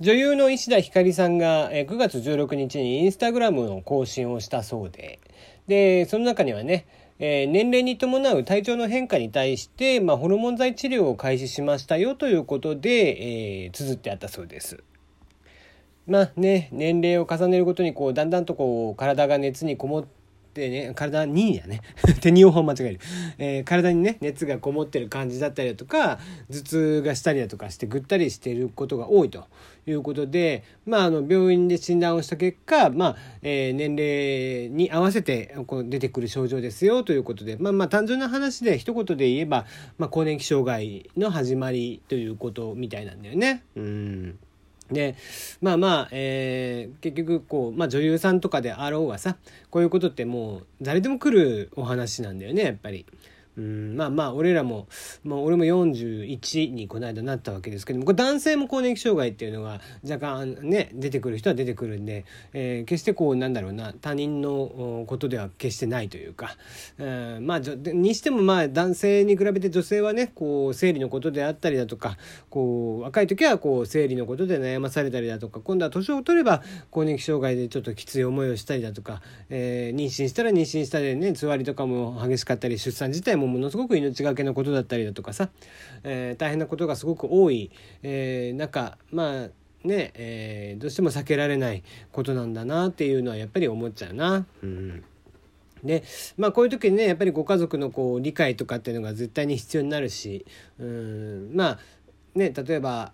女優の石田ひかりさんが9月16日にインスタグラムの更新をしたそうで、で、その中にはね、えー、年齢に伴う体調の変化に対して、まあ、ホルモン剤治療を開始しましたよということで、えー、綴ってあったそうです。まあね、年齢を重ねるごとにこうだんだんとこう体が熱にこもっでね、体にやね、手に本間違える、えー、体にね、熱がこもってる感じだったりだとか、頭痛がしたりだとかしてぐったりしてることが多いということで、まあ、あの、病院で診断をした結果、まあ、えー、年齢に合わせてこう出てくる症状ですよということで、まあまあ、単純な話で一言で言えば、まあ、更年期障害の始まりということみたいなんだよね。うん。でまあまあ、えー、結局こう、まあ、女優さんとかであろうがさこういうことってもう誰でも来るお話なんだよねやっぱり。うんまあまあ俺らも、まあ、俺も41にこの間なったわけですけどもこれ男性も更年期障害っていうのが若干ね出てくる人は出てくるんで、えー、決してこうなんだろうな他人のことでは決してないというか、うん、まあにしてもまあ男性に比べて女性はねこう生理のことであったりだとかこう若い時はこう生理のことで悩まされたりだとか今度は年を取れば更年期障害でちょっときつい思いをしたりだとか、えー、妊娠したら妊娠したでねつわりとかも激しかったり出産自体もものすごく命がけのことだったりだとかさ、えー、大変なことがすごく多い、えー、中まあね、えー、どうしても避けられないことなんだなっていうのはやっぱり思っちゃうな。うんでまあこういう時にねやっぱりご家族のこう理解とかっていうのが絶対に必要になるしうんまあね例えば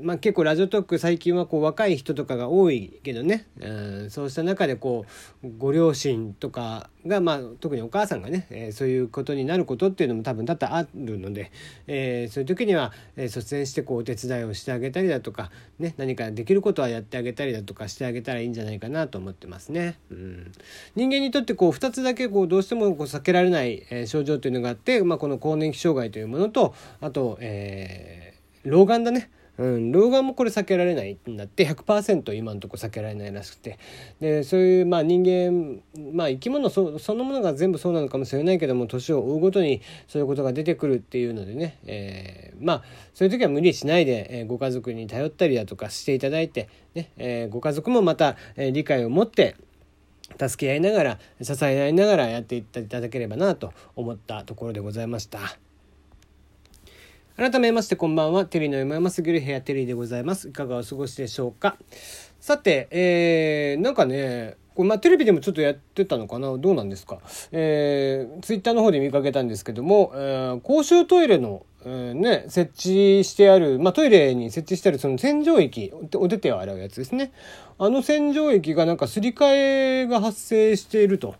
まあ、結構ラジオトーク最近はこう若い人とかが多いけどね、うん、そうした中でこうご両親とかが、まあ、特にお母さんがね、えー、そういうことになることっていうのも多分多々あるので、えー、そういう時には、えー、率先してこうお手伝いをしてあげたりだとか、ね、何かできることはやってあげたりだとかしてあげたらいいんじゃないかなと思ってますね。うん、人間にとってこう2つだけこうどうしてもこう避けられない、え症状というのがあって、まあ、この更年期障害というものとあと、え老眼だね。うん、老眼もこれ避けられないんだって100%今のとこ避けられないらしくてでそういうまあ人間まあ生き物そのものが全部そうなのかもしれないけども年を追うごとにそういうことが出てくるっていうのでね、えー、まあそういう時は無理しないで、えー、ご家族に頼ったりだとかしていただいて、ねえー、ご家族もまた、え、理解を持って助け合いながら支え合いながらやっていっていただければなと思ったところでございました。改めましてこんばんは。テリーの山山すぎる部屋テリーでございます。いかがお過ごしでしょうか？さて、えー、なんかね、これまあ、テレビでもちょっとやってたのかな？どうなんですか？えー、ツイッターの方で見かけたんですけども、えー、公衆トイレの、えー、ね、設置してある、まあ、トイレに設置してあるその洗浄液、お手手を洗うやつですね。あの洗浄液がなんかすり替えが発生していると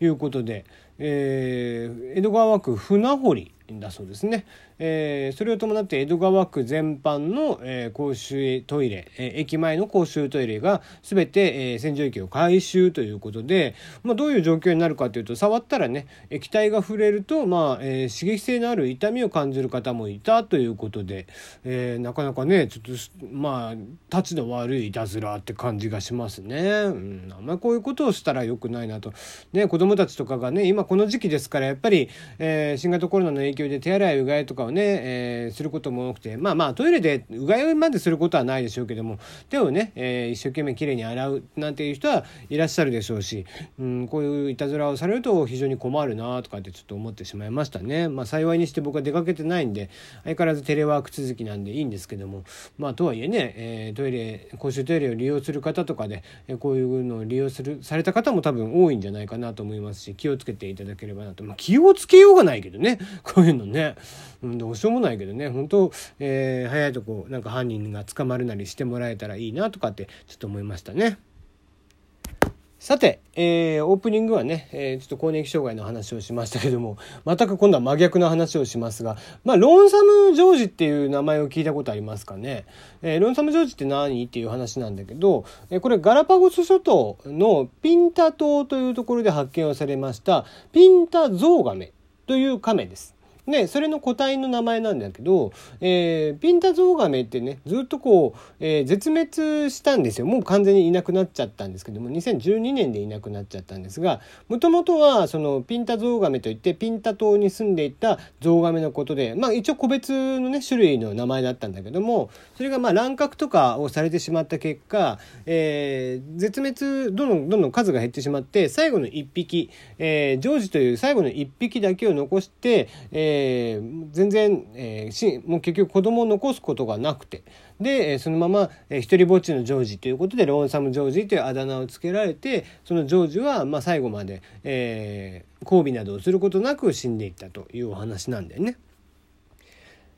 いうことで、えー、江戸川区船堀だそうですね。えー、それを伴って江戸川区全般の、えー、公衆トイレ、えー、駅前の公衆トイレが全て、えー、洗浄液を回収ということで、まあ、どういう状況になるかというと触ったらね液体が触れると、まあえー、刺激性のある痛みを感じる方もいたということで、えー、なかなかねちょっとまあ立ちの悪いいたずらって感じがしますね。うん、あんまりこういうことをしたら良くないなと。ね子供たちとかがね今この時期ですからやっぱり、えー、新型コロナの影響で手洗いうがいとかをね、えー、することも多くてまあまあトイレでうがいまですることはないでしょうけども手をね、えー、一生懸命きれいに洗うなんていう人はいらっしゃるでしょうし、うん、こういういたずらをされると非常に困るなとかってちょっと思ってしまいましたね。まあ幸いにして僕は出かけてないんで相変わらずテレワーク続きなんでいいんですけどもまあとはいえね、えー、トイレ公衆トイレを利用する方とかで、えこういうのを利用するされた方も多分多いんじゃないかなと思いますし気をつけていただければなと、まあ、気をつけようがないけどねこういうのね。うん、どうしようもないけどね本当、えー、早いとこなんか犯人が捕まるなりしてもらえたらいいなとかってちょっと思いましたね。さて、えー、オープニングはね、えー、ちょっと更年期障害の話をしましたけども、全く今度は真逆の話をしますが、まあ、ロンサムジョージっていう名前を聞いたことありますかね。えー、ロンサムジョージって何？っていう話なんだけど、えー、これガラパゴス諸島のピンタ島というところで発見をされました、ピンタゾウガメという亀です。でそれの個体の名前なんだけど、えー、ピンタゾウガメってねずっとこう、えー、絶滅したんですよ。もう完全にいなくなっちゃったんですけども2012年でいなくなっちゃったんですがもともとはそのピンタゾウガメといってピンタ島に住んでいたゾウガメのことで、まあ、一応個別のね種類の名前だったんだけどもそれがまあ乱獲とかをされてしまった結果、えー、絶滅どんどんどんどん数が減ってしまって最後の1匹、えー、ジョージという最後の1匹だけを残して、えーえー、全然、えー、しもう結局子供を残すことがなくてでそのまま、えー、一人ぼっちのジョージということでローンサム・ジョージというあだ名をつけられてそのジョージは、まあ、最後まで、えー、交尾などをすることなく死んでいったというお話なんだよね。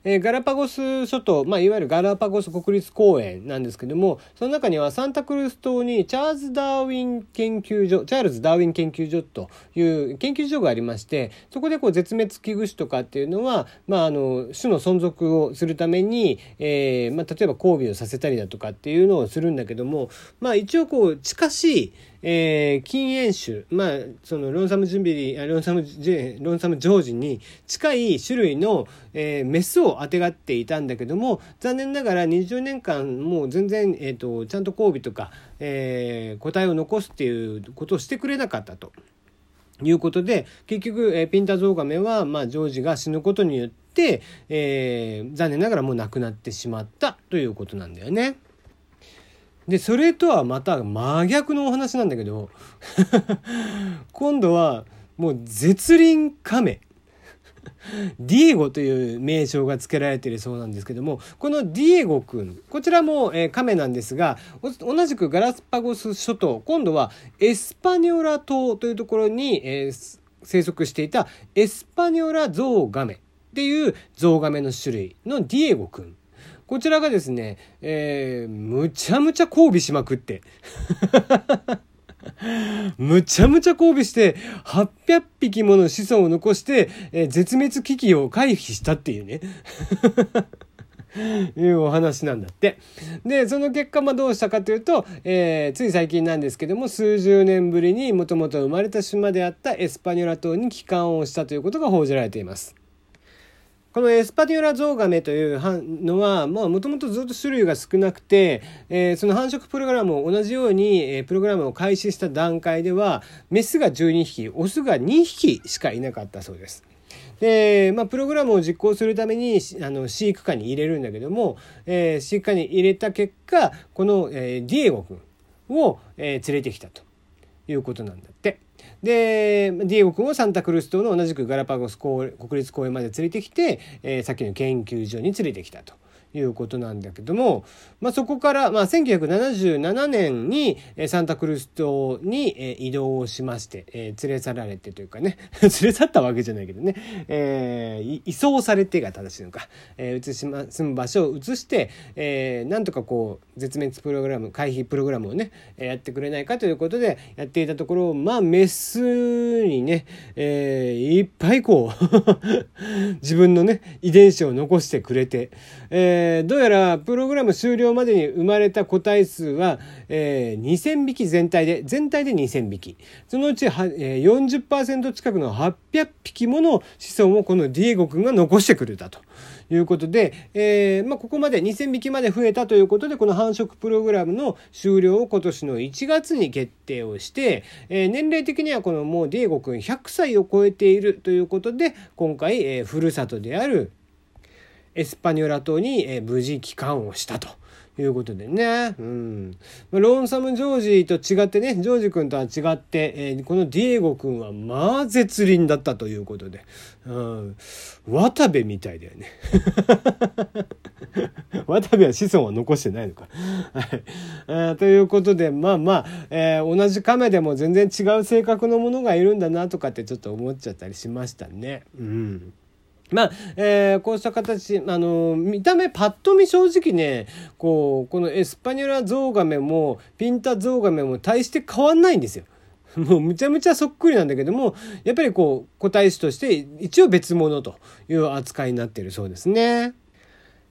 えー、ガラパゴス諸島、まあ、いわゆるガラパゴス国立公園なんですけどもその中にはサンタクルス島にチャールズ・ダーウィン研究所チャールズ・ダーウィン研究所という研究所がありましてそこでこう絶滅危惧種とかっていうのは、まあ、あの種の存続をするために、えーまあ、例えば交尾をさせたりだとかっていうのをするんだけども、まあ、一応こう近しいえー、禁煙種、まあ、そのロンサム・ジンビリロンサム・ジロンサム・ジョージに近い種類の、えー、メスをあてがっていたんだけども残念ながら20年間もう全然、えーと、ちゃんと交尾とか、えー、個体を残すっていうことをしてくれなかったと。いうことで結局、えー、ピンタゾウガメは、まあ、ジョージが死ぬことによって、えー、残念ながらもう亡くなってしまったということなんだよね。でそれとはまた真逆のお話なんだけど 今度はもう絶倫亀。ディエゴという名称が付けられているそうなんですけどもこのディエゴくんこちらも、えー、亀なんですが同じくガラスパゴス諸島今度はエスパニョラ島というところに、えー、生息していたエスパニョラゾウガメっていうゾウガメの種類のディエゴくんこちらがですね、えー、むちゃむちゃ交尾しまくって。むちゃむちゃ交尾して800匹もの子孫を残して、えー、絶滅危機を回避したっていうね いうお話なんだって。で、その結果、まあどうしたかというと、えー、つい最近なんですけども、数十年ぶりにもともと生まれた島であったエスパニョラ島に帰還をしたということが報じられています。このエスパディオラゾウガメというのはもともとずっと種類が少なくて、えー、その繁殖プログラムを同じように、えー、プログラムを開始した段階ではメスが12匹オスが2匹しかいなかったそうです。で、まあ、プログラムを実行するためにあの飼育下に入れるんだけども、えー、飼育下に入れた結果この、えー、ディエゴ君を、えー、連れてきたということなんだって。でディエゴ君をサンタクルス島の同じくガラパゴス国立公園まで連れてきて、えー、さっきの研究所に連れてきたと。いうことなんだけども、まあ、そこから、まあ、1977年にサンタクルス島に移動しまして、えー、連れ去られてというかね 連れ去ったわけじゃないけどね、えー、移送されてが正しいのか、えー、移しま住む場所を移して、えー、なんとかこう絶滅プログラム回避プログラムをねやってくれないかということでやっていたところまあメスにね、えー、いっぱいこう 自分のね遺伝子を残してくれて、えーえー、どうやらプログラム終了までに生まれた個体数は、えー、2000匹全体で全体で2000匹そのうちは、えー、40%近くの800匹もの子孫をこのディエゴ君が残してくれたと。いうことで、えーまあ、ここまで2000匹まで増えたということでこの繁殖プログラムの終了を今年の1月に決定をして、えー、年齢的にはこのもうディエゴ君100歳を超えているということで今回、えー、ふるさとであるエスパニョラ島に、無事帰還をしたと。いうことでね。うん。ローンサム・ジョージと違ってね、ジョージ君とは違って、このディエゴ君はまあ絶倫だったということで。うん。渡部みたいだよね。渡部は子孫は残してないのか。はい。ということで、まあまあ、えー、同じ亀でも全然違う性格のものがいるんだなとかってちょっと思っちゃったりしましたね。うん。まあ、えー、こうした形、あの、見た目パッと見正直ね、こう、このエスパニョラゾウガメも、ピンタゾウガメも大して変わんないんですよ。もうむちゃむちゃそっくりなんだけども、やっぱりこう、個体種として一応別物という扱いになっているそうですね。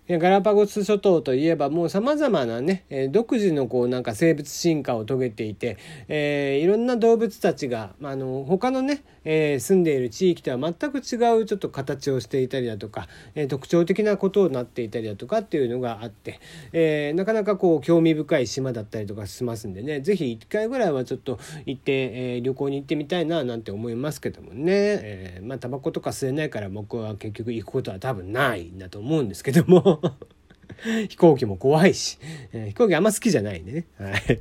ガラパゴス諸島といえばもうさまざまなね、え独自のこうなんか生物進化を遂げていて、えー、いろんな動物たちが、まあ、の他のね、えー、住んでいる地域とは全く違うちょっと形をしていたりだとか、えー、特徴的なことになっていたりだとかっていうのがあって、え、なかなかこう興味深い島だったりとかしますんでね是非1回ぐらいはちょっと行って、え旅行に行ってみたいななんて思いますけどもね、えまあタバコとか吸えないから僕は結局行くことは多分ないんだと思うんですけども。飛行機も怖いし、え飛行機あんま好きじゃないんでね。はい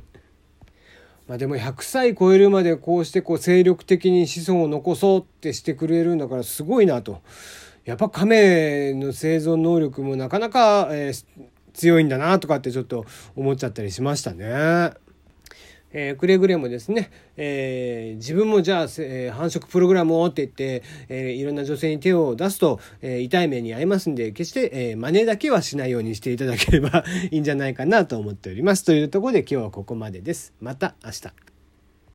まあ、でも100歳超えるまでこうしてこう精力的に子孫を残そうってしてくれるんだからすごいなと。やっぱ亀の生存能力もなかなか、えー、強いんだなとかってちょっと思っちゃったりしましたね。えー、くれぐれもですね、えー、自分もじゃあ、えー、繁殖プログラムをって言って、えー、いろんな女性に手を出すと、えー、痛い目に遭いますんで、決して、えー、真似だけはしないようにしていただければいいんじゃないかなと思っております。というところで今日はここまでです。また明日。